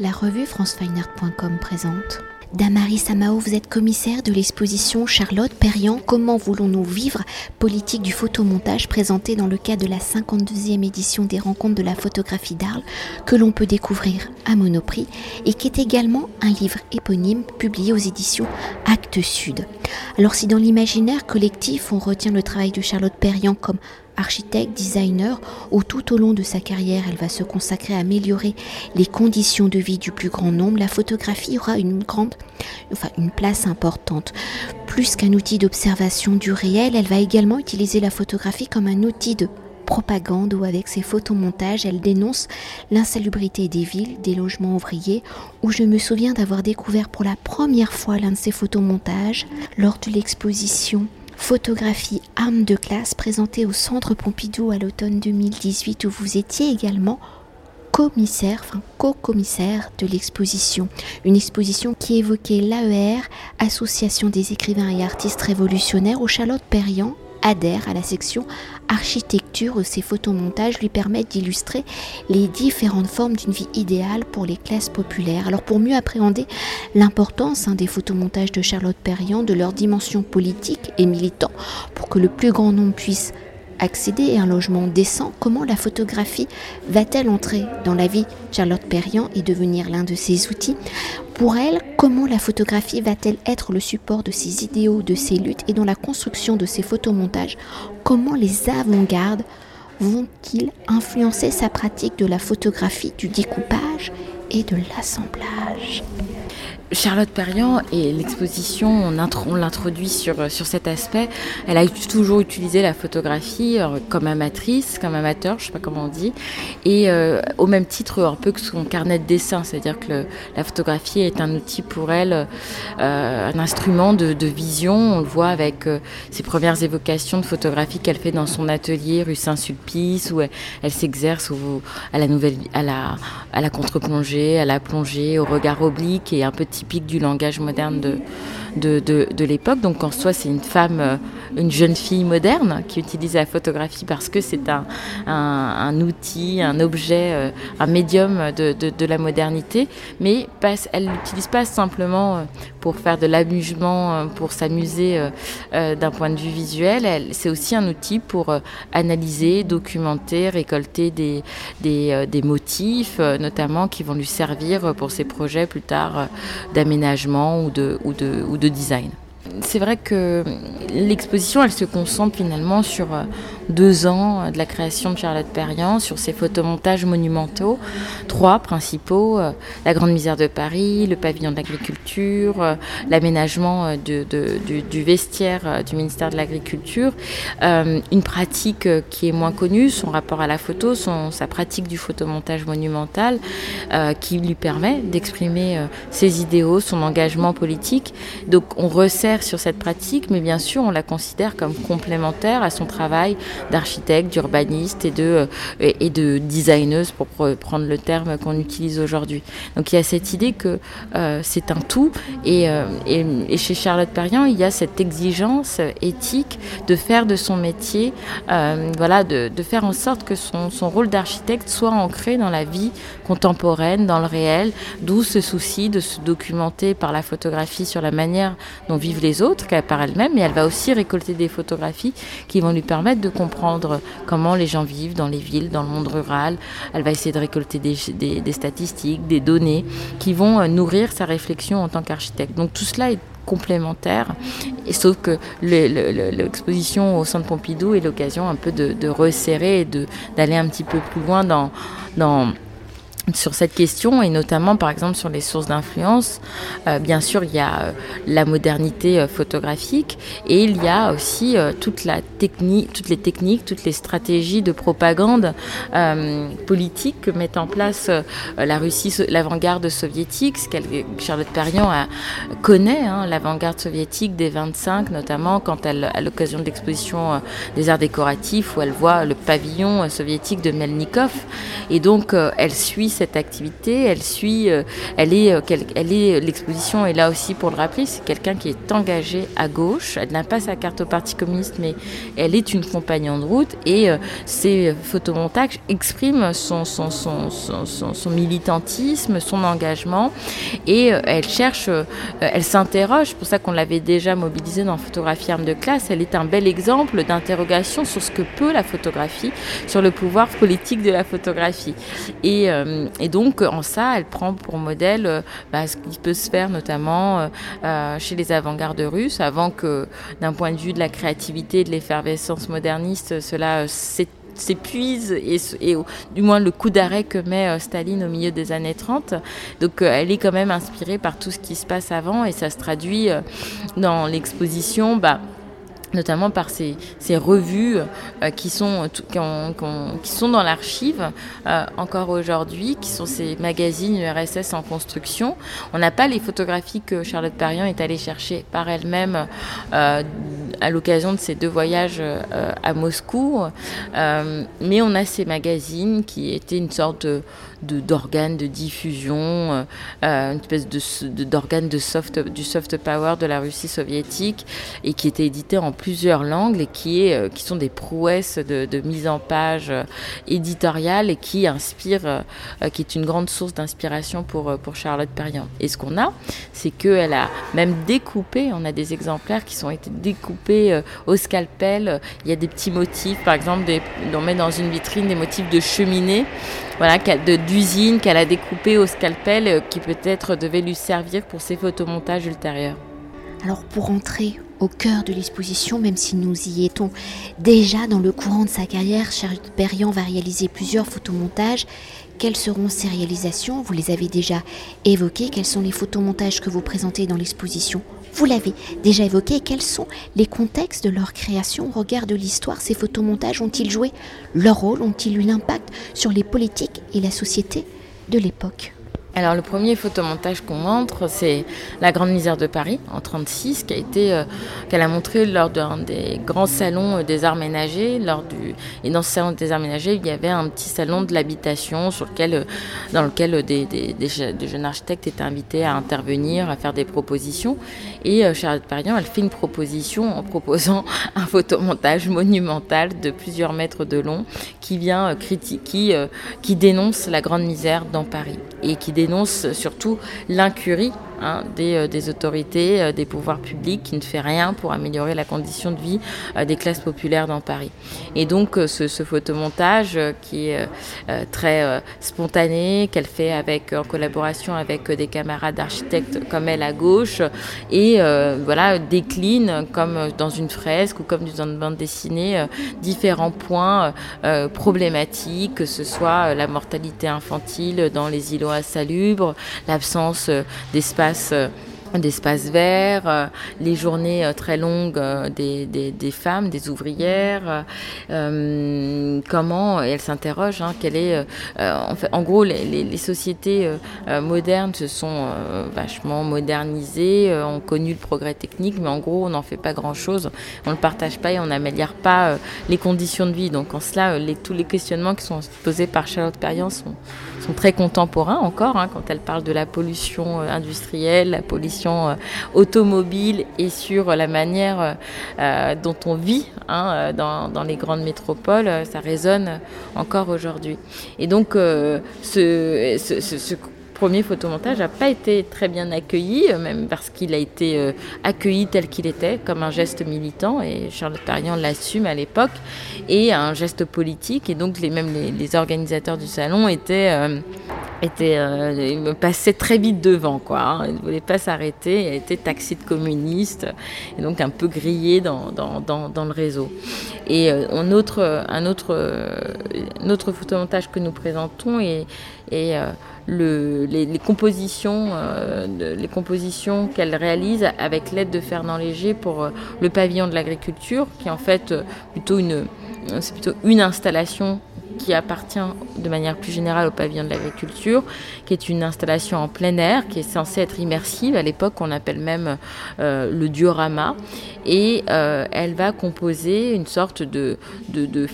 La revue francefineart.com présente. Damary Samao, vous êtes commissaire de l'exposition Charlotte Perriand Comment voulons-nous vivre? Politique du photomontage présentée dans le cadre de la 52e édition des rencontres de la photographie d'Arles que l'on peut découvrir à Monoprix et qui est également un livre éponyme publié aux éditions Actes Sud. Alors si dans l'imaginaire collectif on retient le travail de Charlotte Perriand comme architecte, designer, où tout au long de sa carrière, elle va se consacrer à améliorer les conditions de vie du plus grand nombre, la photographie aura une grande, place importante. Plus qu'un outil d'observation du réel, elle va également utiliser la photographie comme un outil de propagande où avec ses photomontages, elle dénonce l'insalubrité des villes, des logements ouvriers, où je me souviens d'avoir découvert pour la première fois l'un de ces photomontages lors de l'exposition photographie arme de classe présentée au Centre Pompidou à l'automne 2018 où vous étiez également commissaire, enfin co-commissaire de l'exposition. Une exposition qui évoquait l'AER, Association des écrivains et artistes révolutionnaires, où Charlotte Perriand adhère à la section architecture où ces photomontages lui permettent d'illustrer les différentes formes d'une vie idéale pour les classes populaires. Alors pour mieux appréhender l'importance hein, des photomontages de Charlotte Perriand, de leur dimension politique et militant, pour que le plus grand nombre puisse accéder à un logement décent, comment la photographie va-t-elle entrer dans la vie Charlotte Perriand et devenir l'un de ses outils? Pour elle, comment la photographie va-t-elle être le support de ses idéaux, de ses luttes et dans la construction de ses photomontages? Comment les avant-gardes vont-ils influencer sa pratique de la photographie, du découpage et de l'assemblage? Charlotte Perriand et l'exposition, on, l'introduit sur, sur cet aspect. Elle a toujours utilisé la photographie euh, comme amatrice, comme amateur, je sais pas comment on dit, et euh, au même titre un peu que son carnet de dessin, c'est-à-dire que la photographie est un outil pour elle, euh, un instrument de, vision. On le voit avec ses premières évocations de photographie qu'elle fait dans son atelier rue Saint-Sulpice, où elle, s'exerce à la nouvelle, à la, à la contre-plongée, à la plongée, au regard oblique et un petit typique du langage moderne de, l'époque. Donc en soi, c'est une femme, euh, une jeune fille moderne qui utilise la photographie parce que c'est un, outil, un objet, euh, un médium de, la modernité. Mais elle l'utilise pas simplement euh, pour faire de l'amusement, pour s'amuser d'un point de vue visuel. C'est aussi un outil pour analyser, documenter, récolter des motifs, notamment qui vont lui servir pour ses projets plus tard d'aménagement ou de, ou de, ou de design. C'est vrai que l'exposition, elle se concentre finalement sur euh, deux ans de la création de Charlotte Perriand, sur ses photomontages monumentaux, trois principaux, euh, la Grande Misère de Paris, le pavillon de l'agriculture, euh, l'aménagement du, vestiaire du ministère de l'Agriculture, une pratique qui est moins connue, son rapport à la photo, sa pratique du photomontage monumental, qui lui permet d'exprimer ses idéaux, son engagement politique. Donc on resserre sur cette pratique, mais bien sûr, on la considère comme complémentaire à son travail d'architecte, d'urbaniste et de, euh, et de designeuse, pour prendre le terme qu'on utilise aujourd'hui. Donc il y a cette idée que euh, c'est un tout, euh, et, et, chez Charlotte Perriand, il y a cette exigence éthique de faire de son métier, voilà, de, de, faire en sorte que son, son rôle d'architecte soit ancré dans la vie contemporaine, dans le réel, d'où ce souci de se documenter par la photographie sur la manière dont vivent les autres qu'elle par elle-même, mais elle va aussi récolter des photographies qui vont lui permettre de comprendre comment les gens vivent dans les villes, dans le monde rural. Elle va essayer de récolter des, des, statistiques, des données qui vont euh, nourrir sa réflexion en tant qu'architecte. Donc tout cela est complémentaire, sauf que l'exposition au Centre Pompidou est l'occasion un peu de, de resserrer et d'aller un petit peu plus loin dans, dans sur cette question et notamment par exemple sur les sources d'influence. Euh, bien sûr, il y a euh, la modernité euh, photographique et il y a aussi toute la technique, toutes les techniques, toutes les stratégies de propagande politique que met en place la Russie, l'avant-garde soviétique, ce qu'elle Charlotte Perriand connaît, hein, l'avant-garde soviétique des 25, notamment quand elle, à l'occasion de l'exposition des arts décoratifs, où elle voit le pavillon soviétique de Melnikov et donc elle suit cette activité, elle suit, elle est, elle est, l'exposition est là aussi pour le rappeler, c'est quelqu'un qui est engagé à gauche. Elle n'a pas sa carte au Parti communiste, mais elle est une compagnon de route et ses photomontages expriment son, militantisme, son engagement et elle cherche, elle s'interroge, c'est pour ça qu'on l'avait déjà mobilisée dans Photographie Arme de classe, elle est un bel exemple d'interrogation sur ce que peut la photographie, sur le pouvoir politique de la photographie. Et, euh, donc, en ça, elle prend pour modèle euh, bah, ce qui peut se faire notamment euh, chez les avant-gardes russes, avant que, d'un point de vue de la créativité et de l'effervescence moderniste, cela s'épuise et, et, du moins le coup d'arrêt que met Staline au milieu des années 30. Donc elle est quand même inspirée par tout ce qui se passe avant et ça se traduit dans l'exposition. Bah, notamment par ces, revues euh, qui, sont, qui, sont dans l'archive euh, encore aujourd'hui, qui sont ces magazines URSS en construction. On n'a pas les photographies que Charlotte Perriand est allée chercher par elle-même euh, à l'occasion de ses deux voyages à Moscou, mais on a ces magazines qui étaient une sorte de d'organes de, diffusion, euh, euh, une espèce de, d'organes de, soft, du soft power de la Russie soviétique et qui était édité en plusieurs langues et qui, est, euh, qui sont des prouesses de, mise en page éditoriale et qui inspire, qui est une grande source d'inspiration pour, pour Charlotte Perriand. Et ce qu'on a, c'est qu'elle a même découpé, on a des exemplaires qui sont été découpés au scalpel. Il y a des petits motifs, par exemple, on met dans une vitrine des motifs de cheminée voilà, d'usine qu'elle a découpé au scalpel euh, qui peut-être devait lui servir pour ses photomontages ultérieurs. Alors pour entrer au cœur de l'exposition, même si nous y étions déjà dans le courant de sa carrière, Charlotte Berriand va réaliser plusieurs photomontages. Quelles seront ces réalisations? Vous les avez déjà évoquées. Quels sont les photomontages que vous présentez dans l'exposition? Vous l'avez déjà évoqué, quels sont les contextes de leur création au regard de l'histoire? Ces photomontages ont-ils joué leur rôle? Ont-ils eu l'impact sur les politiques et la société de l'époque? Alors le premier photomontage qu'on montre, c'est La Grande Misère de Paris en 1936, qui a été, euh, qu'elle a montré lors d'un des grands salons euh, des arts ménagers. Lors du, et dans ce salon des arts ménagers, il y avait un petit salon de l'habitation sur lequel, euh, dans lequel des, des, des, jeunes architectes étaient invités à intervenir, à faire des propositions. Et Charlotte Perriand, elle fait une proposition en proposant un photomontage monumental de plusieurs mètres de long qui vient critiquer, qui dénonce la grande misère dans Paris et qui dénonce surtout l'incurie Hein, euh, des, autorités, euh, des pouvoirs publics qui ne fait rien pour améliorer la condition de vie euh, des classes populaires dans Paris. Et donc ce, photomontage qui est très spontané, qu'elle fait avec, en collaboration avec des camarades d'architectes comme elle à gauche, et voilà, décline comme dans une fresque ou comme dans une bande dessinée différents points problématiques, que ce soit la mortalité infantile dans les îlots insalubres, l'absence d'espace euh, d'espaces verts, euh, les journées euh, très longues des, femmes, des ouvrières, comment elles s'interrogent, hein, quelle est, en, gros, les, sociétés modernes se sont vachement modernisées, ont connu le progrès technique, mais en gros, on n'en fait pas grand-chose, on ne le partage pas et on n'améliore pas les conditions de vie. Donc en cela, tous les questionnements qui sont posés par Charlotte Perriand sont sont très contemporains encore, hein, quand elle parle de la pollution euh, industrielle, la pollution euh, automobile et sur la manière euh, dont on vit hein, dans, dans, les grandes métropoles, ça résonne encore aujourd'hui. Et donc, ce, ce, ce premier photomontage n'a pas été très bien accueilli, euh, même parce qu'il a été euh, accueilli tel qu'il était, comme un geste militant, et Charlotte Perriand l'assume à l'époque, et un geste politique, et donc les, même les, organisateurs du salon étaient... Euh, passaient très vite devant, quoi. Hein. Ils ne voulaient pas s'arrêter, elle était taxée de communiste, et donc un peu grillée dans, dans, dans, le réseau. Et un, autre, un, autre, un photomontage que nous présentons est, est les, compositions, euh, les compositions qu'elle réalise avec l'aide de Fernand Léger pour euh, le pavillon de l'agriculture, qui est en fait euh, plutôt une, c'est plutôt une installation qui appartient de manière plus générale au pavillon de l'agriculture, qui est une installation en plein air, qui est censée être immersive. À l'époque, on appelle même euh, le diorama. Et euh, elle va composer une sorte de, de,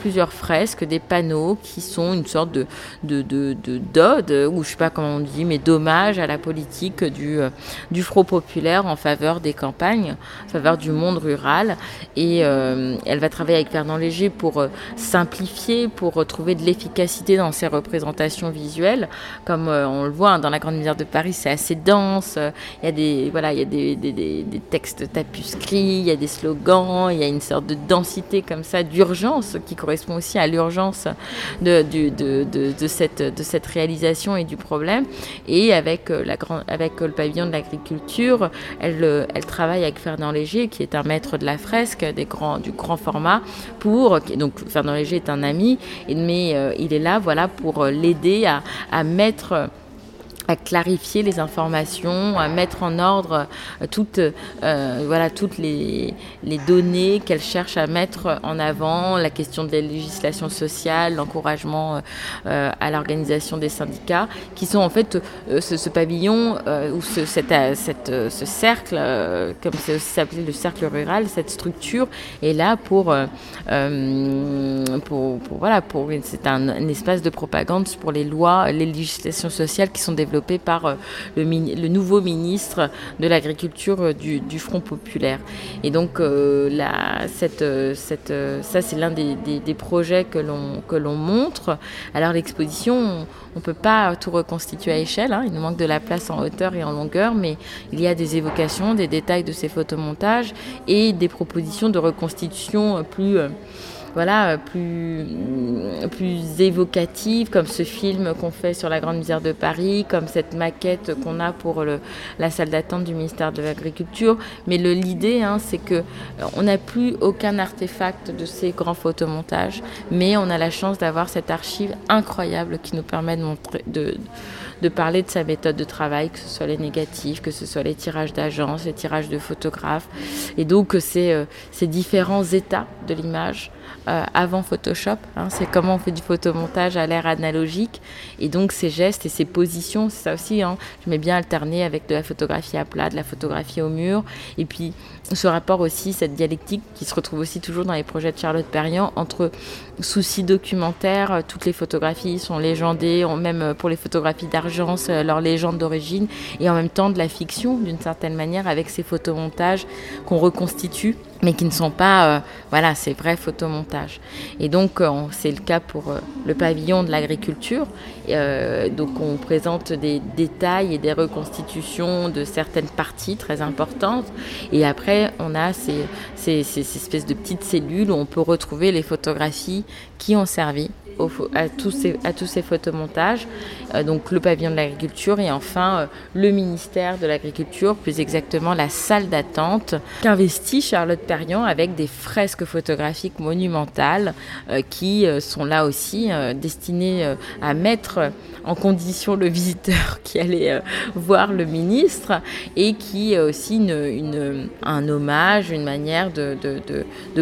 plusieurs fresques, des panneaux qui sont une sorte de, de, d'ode, ou je sais pas comment on dit, mais d'hommage à la politique du, du Front populaire en faveur des campagnes, en faveur du monde rural. Et elle va travailler avec Fernand Léger pour simplifier, pour retrouver de l'efficacité dans ses représentations visuelles. Comme euh, on le voit hein, dans la Grande Misère de Paris, c'est assez dense. Il y a des, voilà, il y a des, des, des, textes tapuscrits, il y a des slogans, il y a une sorte de densité comme ça, d'urgence, qui correspond aussi à l'urgence de, de, de, de, cette, de cette réalisation et du problème. Et avec, euh, la grande, avec le pavillon de l'agriculture, elle, euh, elle travaille avec Fernand Léger, qui est un maître de la fresque des grands, du grand format, pour, donc Fernand Léger est un ami, mais euh, il est là voilà, pour euh, l'aider à, à mettre à clarifier les informations, à mettre en ordre euh, toutes, euh, voilà, toutes les, les données qu'elle cherche à mettre en avant, la question de la législation l'encouragement euh, à l'organisation des syndicats, qui sont en fait ce, pavillon ou ce, cette, ce cercle, comme c'est aussi appelé le cercle rural, cette structure est là pour, pour, pour, voilà, pour c'est un, un espace de propagande pour les lois, les législations sociales qui sont développées par euh, le, nouveau ministre de l'Agriculture euh, du, Front populaire. Et donc, euh, la, ça, c'est l'un des, projets que l'on montre. Alors, l'exposition, on ne peut pas tout reconstituer à échelle, hein. il nous manque de la place en hauteur et en longueur, mais il y a des évocations, des détails de ces photomontages et des propositions de reconstitution plus voilà, euh, plus, plus évocative, comme ce film qu'on fait sur la Grande Misère de Paris, comme cette maquette qu'on a pour la salle d'attente du ministère de l'Agriculture. Mais l'idée, hein, c'est que euh, on n'a plus aucun artefact de ces grands photomontages, mais on a la chance d'avoir cette archive incroyable qui nous permet de montrer, de, de parler de sa méthode de travail, que ce soit les négatifs, que ce soit les tirages d'agence, les tirages de photographes. Et donc, c'est euh, ces différents états de l'image euh, avant Photoshop. Hein, c'est comment on fait du photomontage à l'ère analogique. Et donc ces gestes et ces positions, c'est ça aussi. Hein, je mets bien alterner avec de la photographie à plat, de la photographie au mur. Et puis ce rapport aussi, cette dialectique qui se retrouve aussi toujours dans les projets de Charlotte Perriand entre soucis documentaires, euh, toutes les photographies sont légendées, même euh, pour les photographies d'Argence, leur légende d'origine, et en même temps de la fiction d'une certaine manière avec ces photomontages qu'on reconstitue mais qui ne sont pas, euh, voilà, ces vrais photomontages. Et donc, euh, c'est le cas pour euh, le pavillon de l'agriculture. donc, on présente des détails et des reconstitutions de certaines parties très importantes. Et après, on a ces, ces espèces de petites cellules où on peut retrouver les photographies qui ont servi à, tous ces, à tous photomontages, euh, donc le pavillon de l'agriculture et enfin euh, le ministère de l'agriculture, plus exactement la salle d'attente qu'investit Charlotte Perriand avec des fresques photographiques monumentales euh, qui sont là aussi destinées à mettre en condition le visiteur qui allait voir le ministre et qui est aussi une, un hommage, une manière de,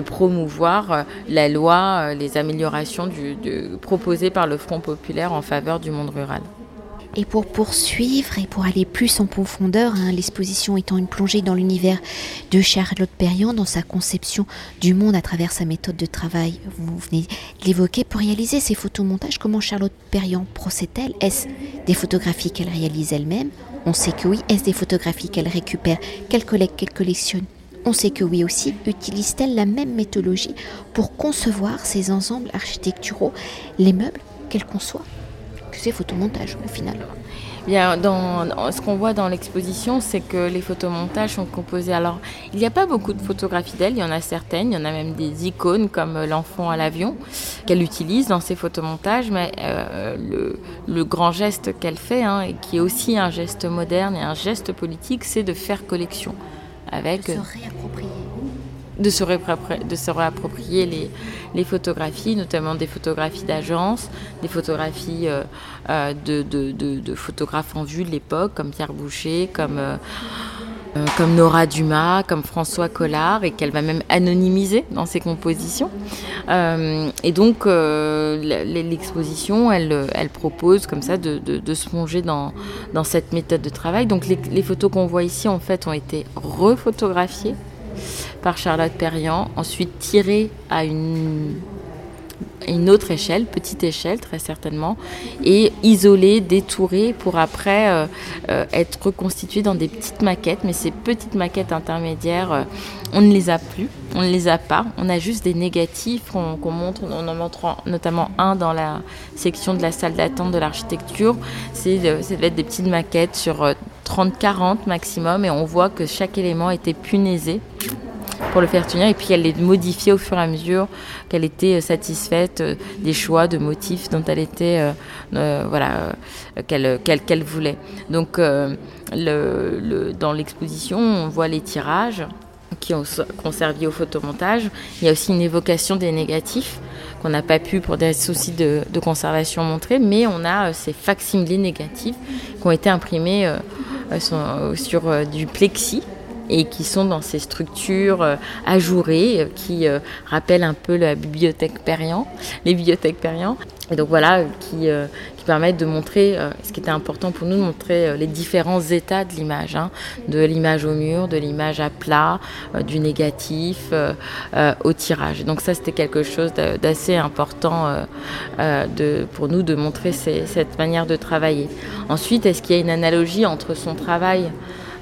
promouvoir la loi, les améliorations du, proposé par le Front populaire en faveur du monde rural. Et pour poursuivre et pour aller plus en profondeur, hein, l'exposition étant une plongée dans l'univers de Charlotte Perriand, dans sa conception du monde à travers sa méthode de travail, vous venez de l'évoquer, pour réaliser ces photomontages, comment Charlotte Perriand procède-t-elle? Est-ce des photographies qu'elle réalise elle-même? On sait que oui. Est-ce des photographies qu'elle récupère, qu'elle collecte, qu'elle collectionne? On sait que oui aussi, utilise-t-elle la même méthodologie pour concevoir ces ensembles architecturaux, les meubles qu'elle conçoit. Que c'est photomontage au final. Bien, ce qu'on voit dans l'exposition, c'est que les photomontages sont composés. Alors, il n'y a pas beaucoup de photographies d'elle, il y en a certaines, il y en a même des icônes comme l'enfant à l'avion qu'elle utilise dans ses photomontages, mais euh, le, le, grand geste qu'elle fait, hein, et qui est aussi un geste moderne et un geste politique, c'est de faire collection avec de se réapproprier, de se, réapproprier, de se réapproprier les, les, photographies, notamment des photographies d'agence, des photographies euh, euh, de, de, photographes en vue de l'époque, comme Pierre Boucher, comme... Euh, comme Nora Dumas, comme François Collard, et qu'elle va même anonymiser dans ses compositions. Euh, et donc, euh, l'exposition, elle, propose comme ça de, se plonger dans, cette méthode de travail. Donc, les, les photos qu'on voit ici, en fait, ont été refotographiées par Charlotte Perriand, ensuite tirées à une une autre échelle, petite échelle très certainement, et isolée, détourée pour après euh, euh, être reconstituée dans des petites maquettes. Mais ces petites maquettes intermédiaires, euh, on ne les a plus, on ne les a pas. On a juste des négatifs qu'on montre, on en montre notamment un dans la section de la salle d'attente de l'architecture. C'est être des petites maquettes sur 30-40 maximum, et on voit que chaque élément était punaisé pour le faire tenir et puis elle les modifiait au fur et à mesure qu'elle était euh, satisfaite euh, des choix de motifs dont elle était euh, voilà qu'elle qu'elle voulait. Donc dans l'exposition, on voit les tirages qui ont, servi au photomontage. Il y a aussi une évocation des négatifs qu'on n'a pas pu pour des soucis de, conservation montrer, mais on a ces facsimilés négatifs qui ont été imprimés sur du plexi et qui sont dans ces structures euh, ajourées euh, qui euh, rappellent un peu la bibliothèque Perriand, les bibliothèques Perriand. Et donc voilà, qui, permettent de montrer, ce qui était important pour nous, de montrer les différents états de l'image, hein, de l'image au mur, de l'image à plat, du négatif au tirage. Donc ça, c'était quelque chose d'assez important pour nous de montrer cette manière de travailler. Ensuite, est-ce qu'il y a une analogie entre son travail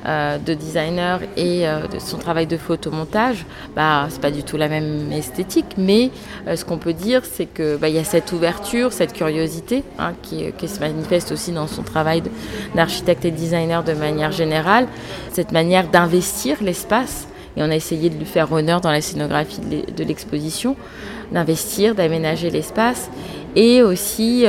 euh, de designer et euh, de son travail de photomontage, bah, c'est pas du tout la même esthétique, mais euh, ce qu'on peut dire, c'est que bah, y a cette ouverture, cette curiosité hein, qui, se manifeste aussi dans son travail d'architecte et designer de manière générale, cette manière d'investir l'espace. Et on a essayé de lui faire honneur dans la scénographie de l'exposition, d'investir, d'aménager l'espace, et aussi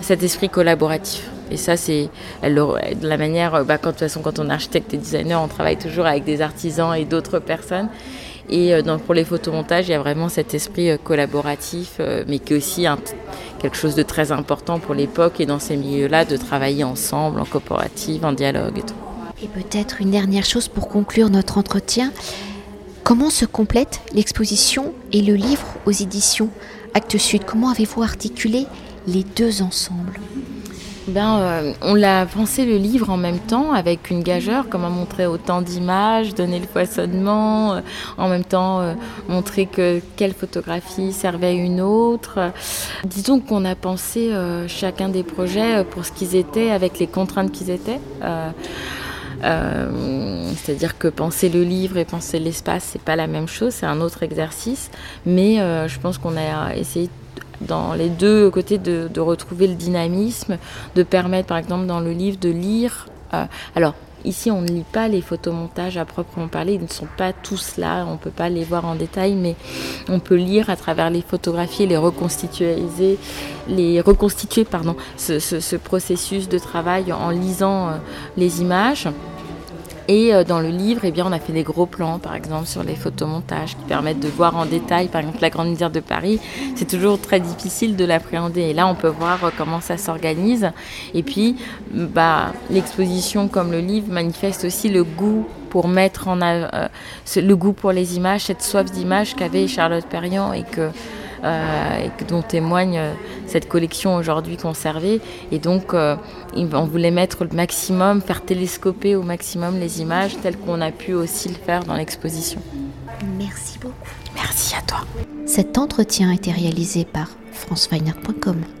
cet esprit collaboratif. Et ça, c'est de la manière, bah, quand, de toute façon, quand on est architecte et designer, on travaille toujours avec des artisans et d'autres personnes. Et euh, pour les photomontages, il y a vraiment cet esprit euh, collaboratif, euh, mais qui est aussi quelque chose de très important pour l'époque et dans ces milieux-là, de travailler ensemble, en coopérative, en dialogue et. Et peut-être une dernière chose pour conclure notre entretien. Comment se complète l'exposition et le livre aux éditions Actes Sud? Comment avez-vous articulé les deux ensemble ben, euh, on l'a pensé le livre en même temps avec une gageure, comme à montrer autant d'images, donner le poissonnement, euh, en même temps euh, montrer que quelle photographie servait une autre. Disons qu'on a pensé chacun des projets pour ce qu'ils étaient, avec les contraintes qu'ils étaient. C'est-à-dire que penser le livre et penser l'espace, c'est pas la même chose, c'est un autre exercice. Mais je pense qu'on a essayé dans les deux côtés de, retrouver le dynamisme, de permettre par exemple dans le livre de lire. Euh, alors ici on ne lit pas les photomontages à proprement parler, ils ne sont pas tous là, on ne peut pas les voir en détail, mais on peut lire à travers les photographies, les reconstituer, les reconstituer pardon, ce, processus de travail en lisant euh, les images. Et euh, dans le livre, eh bien, on a fait des gros plans, par exemple, sur les photomontages qui permettent de voir en détail, par exemple, la Grande Misère de Paris. C'est toujours très difficile de l'appréhender. Et là, on peut voir euh, comment ça s'organise. Et puis, bah, l'exposition, comme le livre, manifeste aussi le goût pour mettre en euh, le goût pour les images, cette soif d'images qu'avait Charlotte Perriand et que euh, et dont témoigne euh, cette collection aujourd'hui conservée. Et donc, euh, on voulait mettre le maximum, faire télescoper au maximum les images telles qu'on a pu aussi le faire dans l'exposition. Merci beaucoup. Merci à toi. Cet entretien a été réalisé par franceweiner.com.